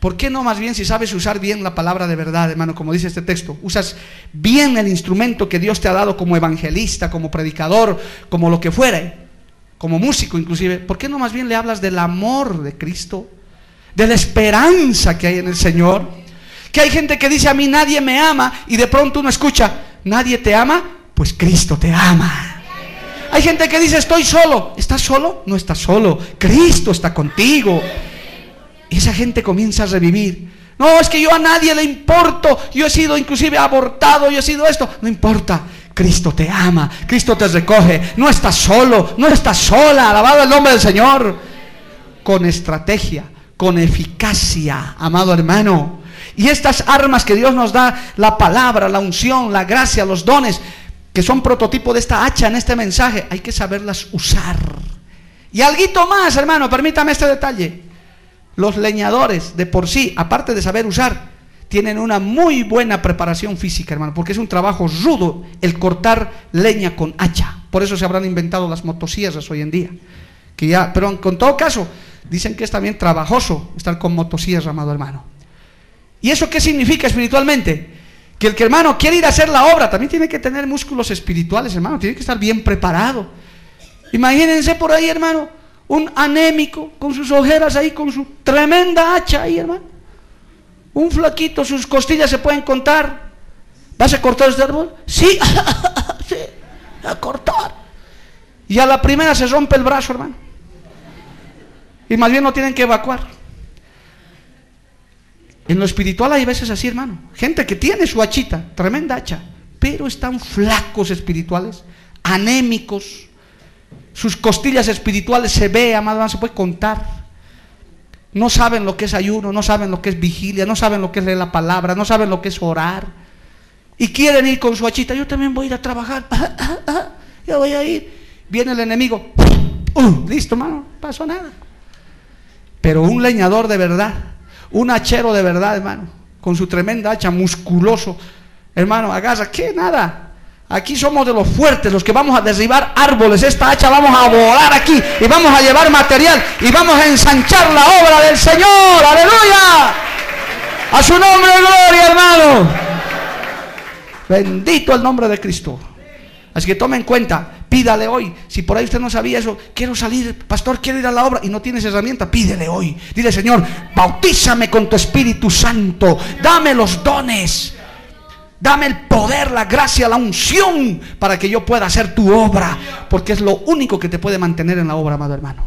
¿Por qué no más bien si sabes usar bien la palabra de verdad, hermano, como dice este texto? Usas bien el instrumento que Dios te ha dado como evangelista, como predicador, como lo que fuere, como músico inclusive. ¿Por qué no más bien le hablas del amor de Cristo? De la esperanza que hay en el Señor. Que hay gente que dice a mí nadie me ama y de pronto uno escucha, nadie te ama, pues Cristo te ama. Hay gente que dice estoy solo. ¿Estás solo? No estás solo. Cristo está contigo. Esa gente comienza a revivir. No, es que yo a nadie le importo. Yo he sido inclusive abortado, yo he sido esto. No importa. Cristo te ama, Cristo te recoge. No estás solo, no estás sola. Alabado el nombre del Señor. Con estrategia, con eficacia, amado hermano. Y estas armas que Dios nos da, la palabra, la unción, la gracia, los dones, que son prototipo de esta hacha en este mensaje, hay que saberlas usar. Y algo más, hermano, permítame este detalle. Los leñadores de por sí, aparte de saber usar, tienen una muy buena preparación física, hermano, porque es un trabajo rudo el cortar leña con hacha. Por eso se habrán inventado las motosierras hoy en día. Que ya, pero con todo caso, dicen que es también trabajoso estar con motosierras, amado hermano. ¿Y eso qué significa espiritualmente? Que el que hermano quiere ir a hacer la obra también tiene que tener músculos espirituales, hermano, tiene que estar bien preparado. Imagínense por ahí, hermano, un anémico con sus ojeras ahí, con su tremenda hacha ahí, hermano. Un flaquito, sus costillas se pueden contar. ¿Vas a cortar este árbol? Sí, sí, a cortar. Y a la primera se rompe el brazo, hermano. Y más bien no tienen que evacuar. En lo espiritual hay veces así, hermano. Gente que tiene su hachita, tremenda hacha, pero están flacos espirituales, anémicos, sus costillas espirituales se ve, amado, se puede contar. No saben lo que es ayuno, no saben lo que es vigilia, no saben lo que es leer la palabra, no saben lo que es orar. Y quieren ir con su hachita, yo también voy a ir a trabajar. yo voy a ir. Viene el enemigo. Uh, listo, hermano, no pasó nada. Pero un leñador de verdad, un hachero de verdad, hermano, con su tremenda hacha, musculoso, hermano, agarra, ¿qué? Nada. Aquí somos de los fuertes, los que vamos a derribar árboles. Esta hacha vamos a volar aquí y vamos a llevar material y vamos a ensanchar la obra del Señor. Aleluya. A su nombre, gloria, hermano. Bendito el nombre de Cristo. Así que tome en cuenta, pídale hoy. Si por ahí usted no sabía eso, quiero salir, pastor, quiero ir a la obra y no tienes herramienta, pídele hoy. Dile, Señor, bautízame con tu Espíritu Santo. Dame los dones. Dame el poder, la gracia, la unción para que yo pueda hacer tu obra. Porque es lo único que te puede mantener en la obra, amado hermano.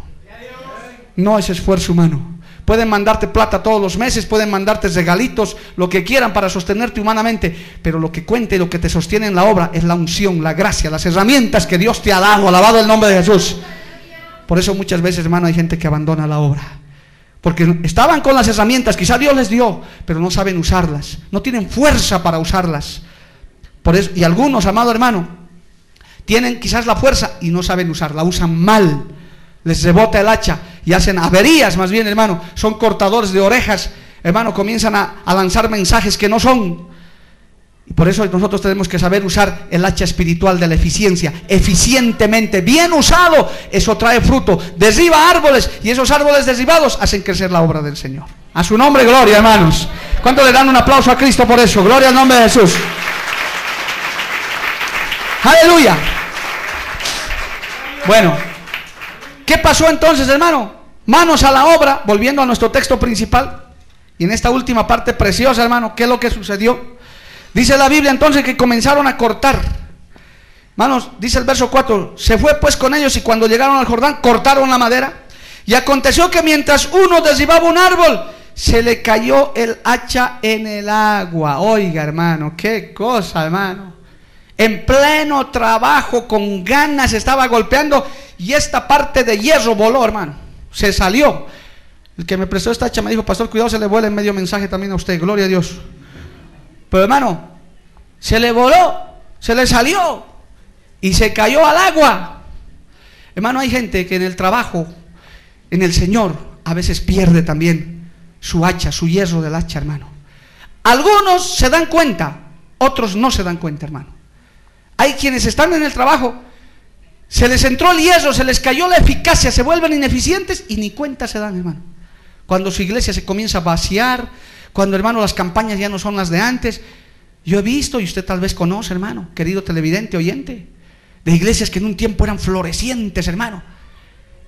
No es esfuerzo humano. Pueden mandarte plata todos los meses, pueden mandarte regalitos, lo que quieran para sostenerte humanamente. Pero lo que cuenta y lo que te sostiene en la obra es la unción, la gracia, las herramientas que Dios te ha dado. Alabado el nombre de Jesús. Por eso muchas veces, hermano, hay gente que abandona la obra. Porque estaban con las herramientas, quizá Dios les dio, pero no saben usarlas. No tienen fuerza para usarlas. Y algunos, amado hermano, tienen quizás la fuerza y no saben usarla, usan mal. Les rebota el hacha y hacen averías, más bien, hermano. Son cortadores de orejas, hermano, comienzan a, a lanzar mensajes que no son. Por eso nosotros tenemos que saber usar el hacha espiritual de la eficiencia, eficientemente, bien usado, eso trae fruto, derriba árboles y esos árboles derribados hacen crecer la obra del Señor. A su nombre, gloria, hermanos. ¿Cuánto le dan un aplauso a Cristo por eso? Gloria al nombre de Jesús. Aleluya. Bueno, ¿qué pasó entonces, hermano? Manos a la obra, volviendo a nuestro texto principal. Y en esta última parte preciosa, hermano, ¿qué es lo que sucedió? Dice la Biblia entonces que comenzaron a cortar. Manos, dice el verso 4, se fue pues con ellos y cuando llegaron al Jordán cortaron la madera. Y aconteció que mientras uno derribaba un árbol, se le cayó el hacha en el agua. Oiga, hermano, qué cosa, hermano. En pleno trabajo, con ganas, estaba golpeando y esta parte de hierro voló, hermano. Se salió. El que me prestó esta hacha me dijo, pastor, cuidado, se le vuela en medio mensaje también a usted. Gloria a Dios. Pero hermano, se le voló, se le salió y se cayó al agua. Hermano, hay gente que en el trabajo, en el Señor, a veces pierde también su hacha, su hierro del hacha, hermano. Algunos se dan cuenta, otros no se dan cuenta, hermano. Hay quienes están en el trabajo, se les entró el hierro, se les cayó la eficacia, se vuelven ineficientes y ni cuenta se dan, hermano. Cuando su iglesia se comienza a vaciar, cuando hermano las campañas ya no son las de antes. Yo he visto, y usted tal vez conoce, hermano, querido televidente, oyente, de iglesias que en un tiempo eran florecientes, hermano.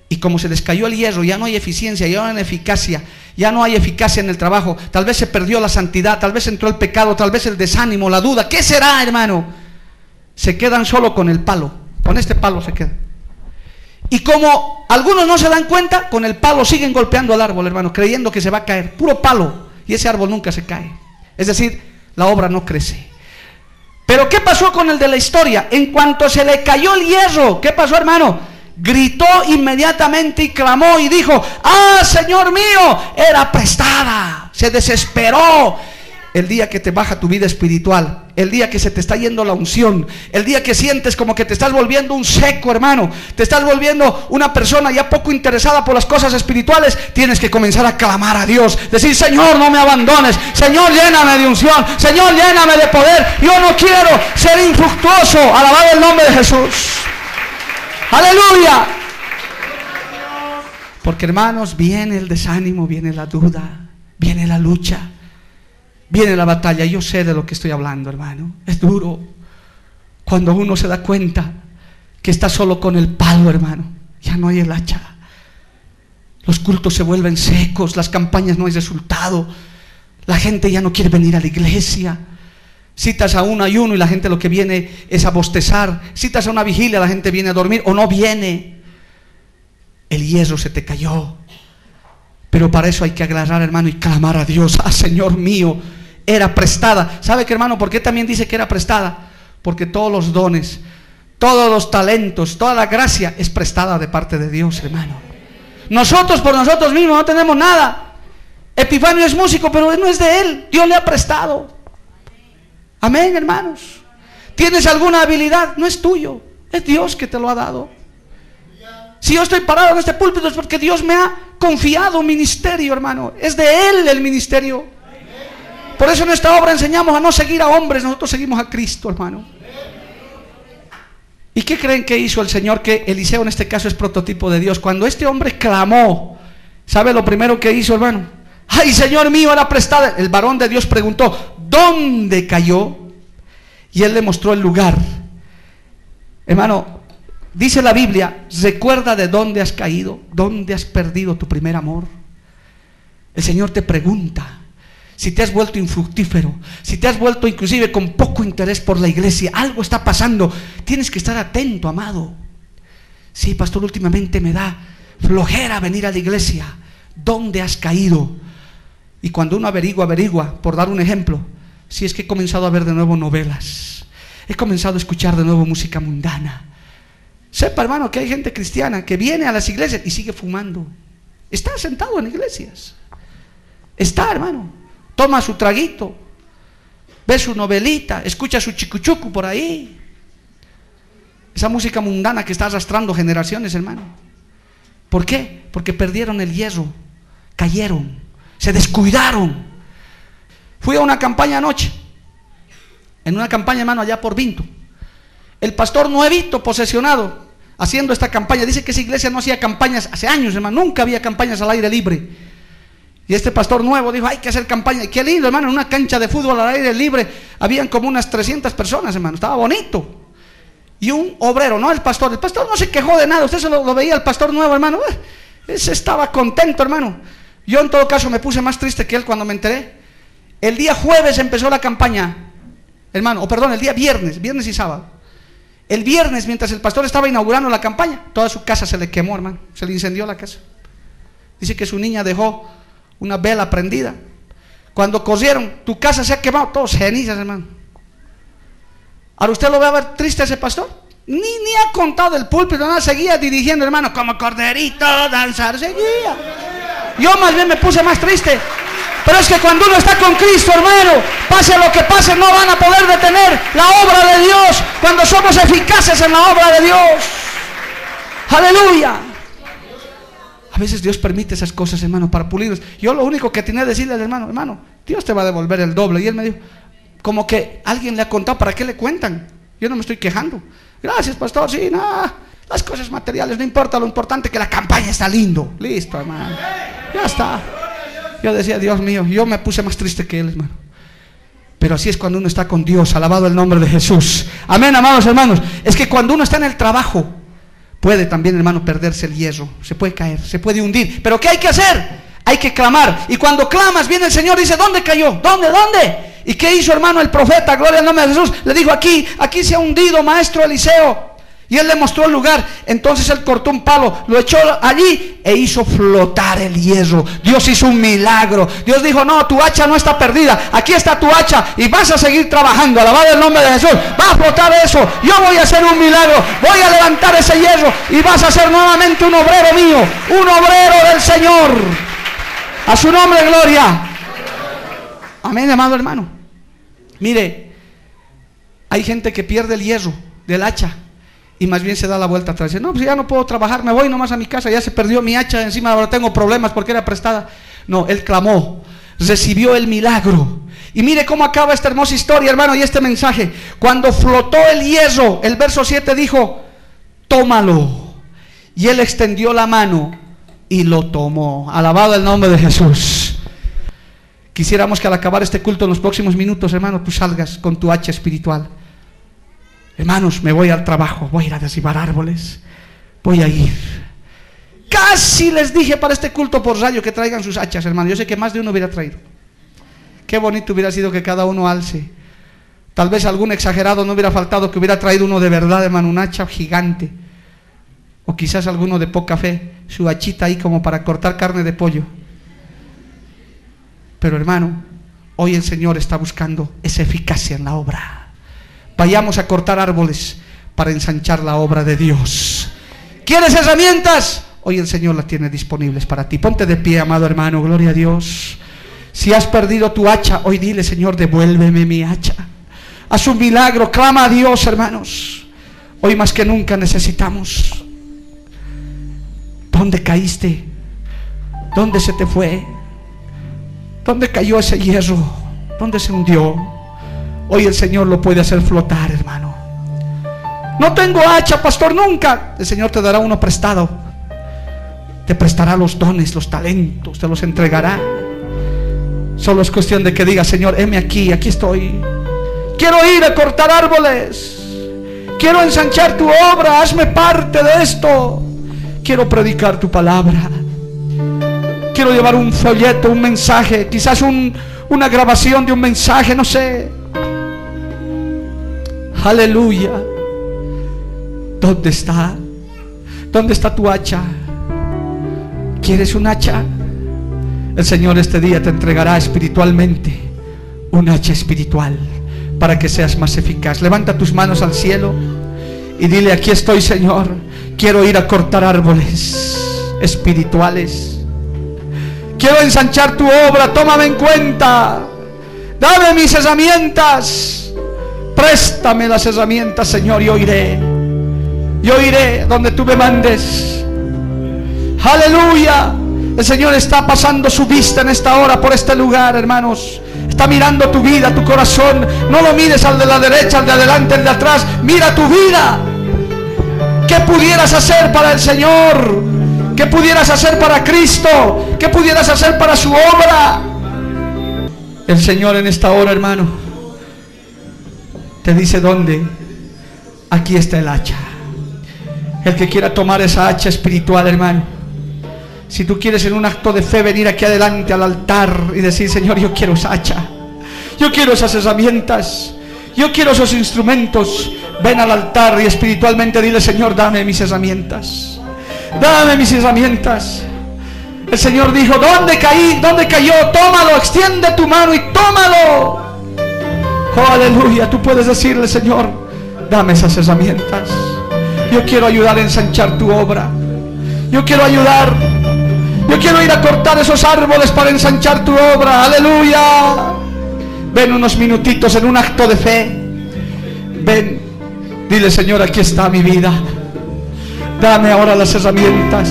Y como se les cayó el hierro, ya no hay eficiencia, ya no hay eficacia, ya no hay eficacia en el trabajo. Tal vez se perdió la santidad, tal vez entró el pecado, tal vez el desánimo, la duda. ¿Qué será, hermano? Se quedan solo con el palo. Con este palo se quedan. Y como algunos no se dan cuenta, con el palo siguen golpeando al árbol, hermano, creyendo que se va a caer. Puro palo. Y ese árbol nunca se cae. Es decir, la obra no crece. Pero ¿qué pasó con el de la historia? En cuanto se le cayó el hierro, ¿qué pasó, hermano? Gritó inmediatamente y clamó y dijo, ah, Señor mío, era prestada. Se desesperó el día que te baja tu vida espiritual, el día que se te está yendo la unción, el día que sientes como que te estás volviendo un seco, hermano, te estás volviendo una persona ya poco interesada por las cosas espirituales, tienes que comenzar a clamar a Dios, decir, Señor, no me abandones, Señor, lléname de unción, Señor, lléname de poder, yo no quiero ser infructuoso, alabado el nombre de Jesús. Aleluya. Porque hermanos, viene el desánimo, viene la duda, viene la lucha. Viene la batalla, yo sé de lo que estoy hablando, hermano. Es duro. Cuando uno se da cuenta que está solo con el palo, hermano. Ya no hay el hacha. Los cultos se vuelven secos, las campañas no hay resultado. La gente ya no quiere venir a la iglesia. Citas a un ayuno y la gente lo que viene es a bostezar. Citas a una vigilia, la gente viene a dormir o no viene. El hierro se te cayó. Pero para eso hay que agarrar, hermano, y clamar a Dios. Ah, Señor mío, era prestada. ¿Sabe qué, hermano? ¿Por qué también dice que era prestada? Porque todos los dones, todos los talentos, toda la gracia es prestada de parte de Dios, hermano. Nosotros por nosotros mismos no tenemos nada. Epifanio es músico, pero no es de él. Dios le ha prestado. Amén, hermanos. ¿Tienes alguna habilidad? No es tuyo. Es Dios que te lo ha dado. Si yo estoy parado en este púlpito es porque Dios me ha confiado un ministerio, hermano. Es de Él el ministerio. Por eso en esta obra enseñamos a no seguir a hombres, nosotros seguimos a Cristo, hermano. ¿Y qué creen que hizo el Señor? Que Eliseo en este caso es prototipo de Dios. Cuando este hombre clamó, ¿sabe lo primero que hizo, hermano? Ay, Señor mío, era prestada. El varón de Dios preguntó, ¿dónde cayó? Y él le mostró el lugar. Hermano, dice la Biblia, recuerda de dónde has caído, dónde has perdido tu primer amor. El Señor te pregunta, si te has vuelto infructífero, si te has vuelto inclusive con poco interés por la iglesia, algo está pasando, tienes que estar atento, amado. Sí, pastor, últimamente me da flojera venir a la iglesia. ¿Dónde has caído? Y cuando uno averigua, averigua, por dar un ejemplo, si es que he comenzado a ver de nuevo novelas, he comenzado a escuchar de nuevo música mundana. Sepa, hermano, que hay gente cristiana que viene a las iglesias y sigue fumando. Está sentado en iglesias. Está, hermano toma su traguito, ve su novelita, escucha su chicuchucu por ahí. Esa música mundana que está arrastrando generaciones, hermano. ¿Por qué? Porque perdieron el hierro, cayeron, se descuidaron. Fui a una campaña anoche, en una campaña, hermano, allá por Vinto. El pastor nuevito, posesionado, haciendo esta campaña, dice que esa iglesia no hacía campañas hace años, hermano, nunca había campañas al aire libre. Y este pastor nuevo dijo, hay que hacer campaña. Y qué lindo, hermano, en una cancha de fútbol al aire libre. Habían como unas 300 personas, hermano. Estaba bonito. Y un obrero, no el pastor. El pastor no se quejó de nada. Usted se lo, veía el pastor nuevo, hermano. ese estaba contento, hermano. Yo en todo caso me puse más triste que él cuando me enteré. El día jueves empezó la campaña, hermano. O perdón, el día viernes, viernes y sábado. El viernes, mientras el pastor estaba inaugurando la campaña, toda su casa se le quemó, hermano. Se le incendió la casa. Dice que su niña dejó una vela prendida. Cuando corrieron, tu casa se ha quemado, todos cenizas, hermano. Ahora usted lo ve a ver triste ese pastor. Ni, ni ha contado el púlpito, nada, seguía dirigiendo, hermano, como corderito, danzar, seguía. Yo más bien me puse más triste. Pero es que cuando uno está con Cristo, hermano, pase lo que pase, no van a poder detener la obra de Dios cuando somos eficaces en la obra de Dios. Aleluya. A veces Dios permite esas cosas, hermano, para pulirlos. Yo lo único que tenía que decirle al hermano, hermano, Dios te va a devolver el doble. Y él me dijo, como que alguien le ha contado, ¿para qué le cuentan? Yo no me estoy quejando. Gracias, pastor, sí, nada. Las cosas materiales no importa, lo importante es que la campaña está lindo. Listo, hermano. Ya está. Yo decía, Dios mío, yo me puse más triste que él, hermano. Pero así es cuando uno está con Dios, alabado el nombre de Jesús. Amén, amados hermanos. Es que cuando uno está en el trabajo, puede también, hermano, perderse el hierro. Se puede caer, se puede hundir. Pero ¿qué hay que hacer? Hay que clamar. Y cuando clamas, viene el Señor y dice, ¿dónde cayó? ¿Dónde? ¿Dónde? ¿Y qué hizo, hermano, el profeta? Gloria al nombre de Jesús. Le dijo, aquí, aquí se ha hundido, maestro Eliseo. Y él le mostró el lugar. Entonces él cortó un palo, lo echó allí e hizo flotar el hierro. Dios hizo un milagro. Dios dijo, no, tu hacha no está perdida. Aquí está tu hacha y vas a seguir trabajando. Alabado el nombre de Jesús. Va a flotar eso. Yo voy a hacer un milagro. Voy a levantar ese hierro y vas a ser nuevamente un obrero mío. Un obrero del Señor. A su nombre, gloria. Amén, amado hermano. Mire, hay gente que pierde el hierro del hacha y más bien se da la vuelta atrás. Dice, no, pues ya no puedo trabajar, me voy nomás a mi casa, ya se perdió mi hacha, encima ahora tengo problemas porque era prestada. No, él clamó, recibió el milagro. Y mire cómo acaba esta hermosa historia, hermano, y este mensaje. Cuando flotó el hierro, el verso 7 dijo, tómalo. Y él extendió la mano y lo tomó. Alabado el nombre de Jesús. Quisiéramos que al acabar este culto en los próximos minutos, hermano, tú salgas con tu hacha espiritual Hermanos, me voy al trabajo, voy a ir a árboles, voy a ir. Casi les dije para este culto por rayo que traigan sus hachas, hermano. Yo sé que más de uno hubiera traído. Qué bonito hubiera sido que cada uno alce. Tal vez algún exagerado no hubiera faltado que hubiera traído uno de verdad, hermano, un hacha gigante. O quizás alguno de poca fe, su hachita ahí como para cortar carne de pollo. Pero hermano, hoy el Señor está buscando esa eficacia en la obra. Vayamos a cortar árboles para ensanchar la obra de Dios. ¿Quieres herramientas? Hoy el Señor las tiene disponibles para ti. Ponte de pie, amado hermano, gloria a Dios. Si has perdido tu hacha, hoy dile, Señor, devuélveme mi hacha. Haz un milagro, clama a Dios, hermanos. Hoy más que nunca necesitamos. ¿Dónde caíste? ¿Dónde se te fue? ¿Dónde cayó ese hierro? ¿Dónde se hundió? Hoy el Señor lo puede hacer flotar, hermano. No tengo hacha, pastor, nunca. El Señor te dará uno prestado. Te prestará los dones, los talentos, te los entregará. Solo es cuestión de que diga, Señor, heme aquí, aquí estoy. Quiero ir a cortar árboles. Quiero ensanchar tu obra, hazme parte de esto. Quiero predicar tu palabra. Quiero llevar un folleto, un mensaje, quizás una grabación de un mensaje, no sé. Aleluya. ¿Dónde está? ¿Dónde está tu hacha? ¿Quieres un hacha? El Señor este día te entregará espiritualmente un hacha espiritual para que seas más eficaz. Levanta tus manos al cielo y dile, aquí estoy Señor, quiero ir a cortar árboles espirituales. Quiero ensanchar tu obra, tómame en cuenta. Dame mis herramientas. Préstame las herramientas, Señor, y oiré. Yo iré donde tú me mandes. Aleluya. El Señor está pasando su vista en esta hora por este lugar, hermanos. Está mirando tu vida, tu corazón. No lo mires al de la derecha, al de adelante, al de atrás. Mira tu vida. ¿Qué pudieras hacer para el Señor? ¿Qué pudieras hacer para Cristo? ¿Qué pudieras hacer para su obra? El Señor en esta hora, hermano te dice dónde. Aquí está el hacha. El que quiera tomar esa hacha espiritual, hermano. Si tú quieres en un acto de fe venir aquí adelante al altar y decir, Señor, yo quiero esa hacha. Yo quiero esas herramientas. Yo quiero esos instrumentos. Ven al altar y espiritualmente dile, Señor, dame mis herramientas. Dame mis herramientas. El Señor dijo, ¿dónde caí? ¿Dónde cayó? Tómalo, extiende tu mano y tómalo. Oh, aleluya. Tú puedes decirle, Señor, dame esas herramientas. Yo quiero ayudar a ensanchar tu obra. Yo quiero ayudar. Yo quiero ir a cortar esos árboles para ensanchar tu obra. Aleluya. Ven unos minutitos en un acto de fe. Ven. Dile, Señor, aquí está mi vida. Dame ahora las herramientas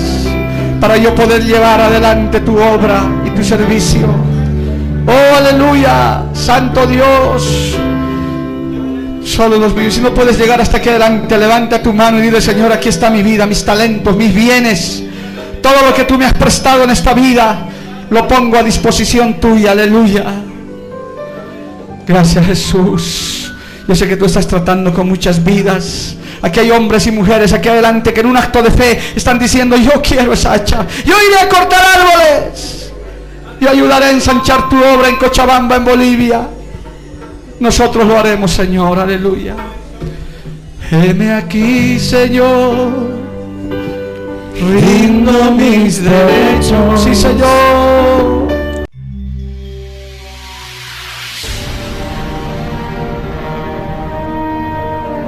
para yo poder llevar adelante tu obra y tu servicio. Oh, aleluya, Santo Dios. Solo los míos. Si no puedes llegar hasta aquí adelante, levanta tu mano y dile, Señor, aquí está mi vida, mis talentos, mis bienes, todo lo que tú me has prestado en esta vida. Lo pongo a disposición tuya, aleluya. Gracias Jesús. Yo sé que tú estás tratando con muchas vidas. Aquí hay hombres y mujeres aquí adelante que en un acto de fe están diciendo, yo quiero esa hacha. Yo iré a cortar árboles. Yo ayudaré a ensanchar tu obra en Cochabamba, en Bolivia. Nosotros lo haremos, Señor. Aleluya. Heme aquí, Señor. Rindo mis derechos. Sí, Señor.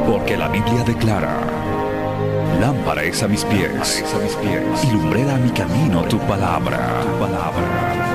Porque la Biblia declara, lámpara es a mis pies, a mis pies, y lumbrera a mi camino tu palabra, tu palabra.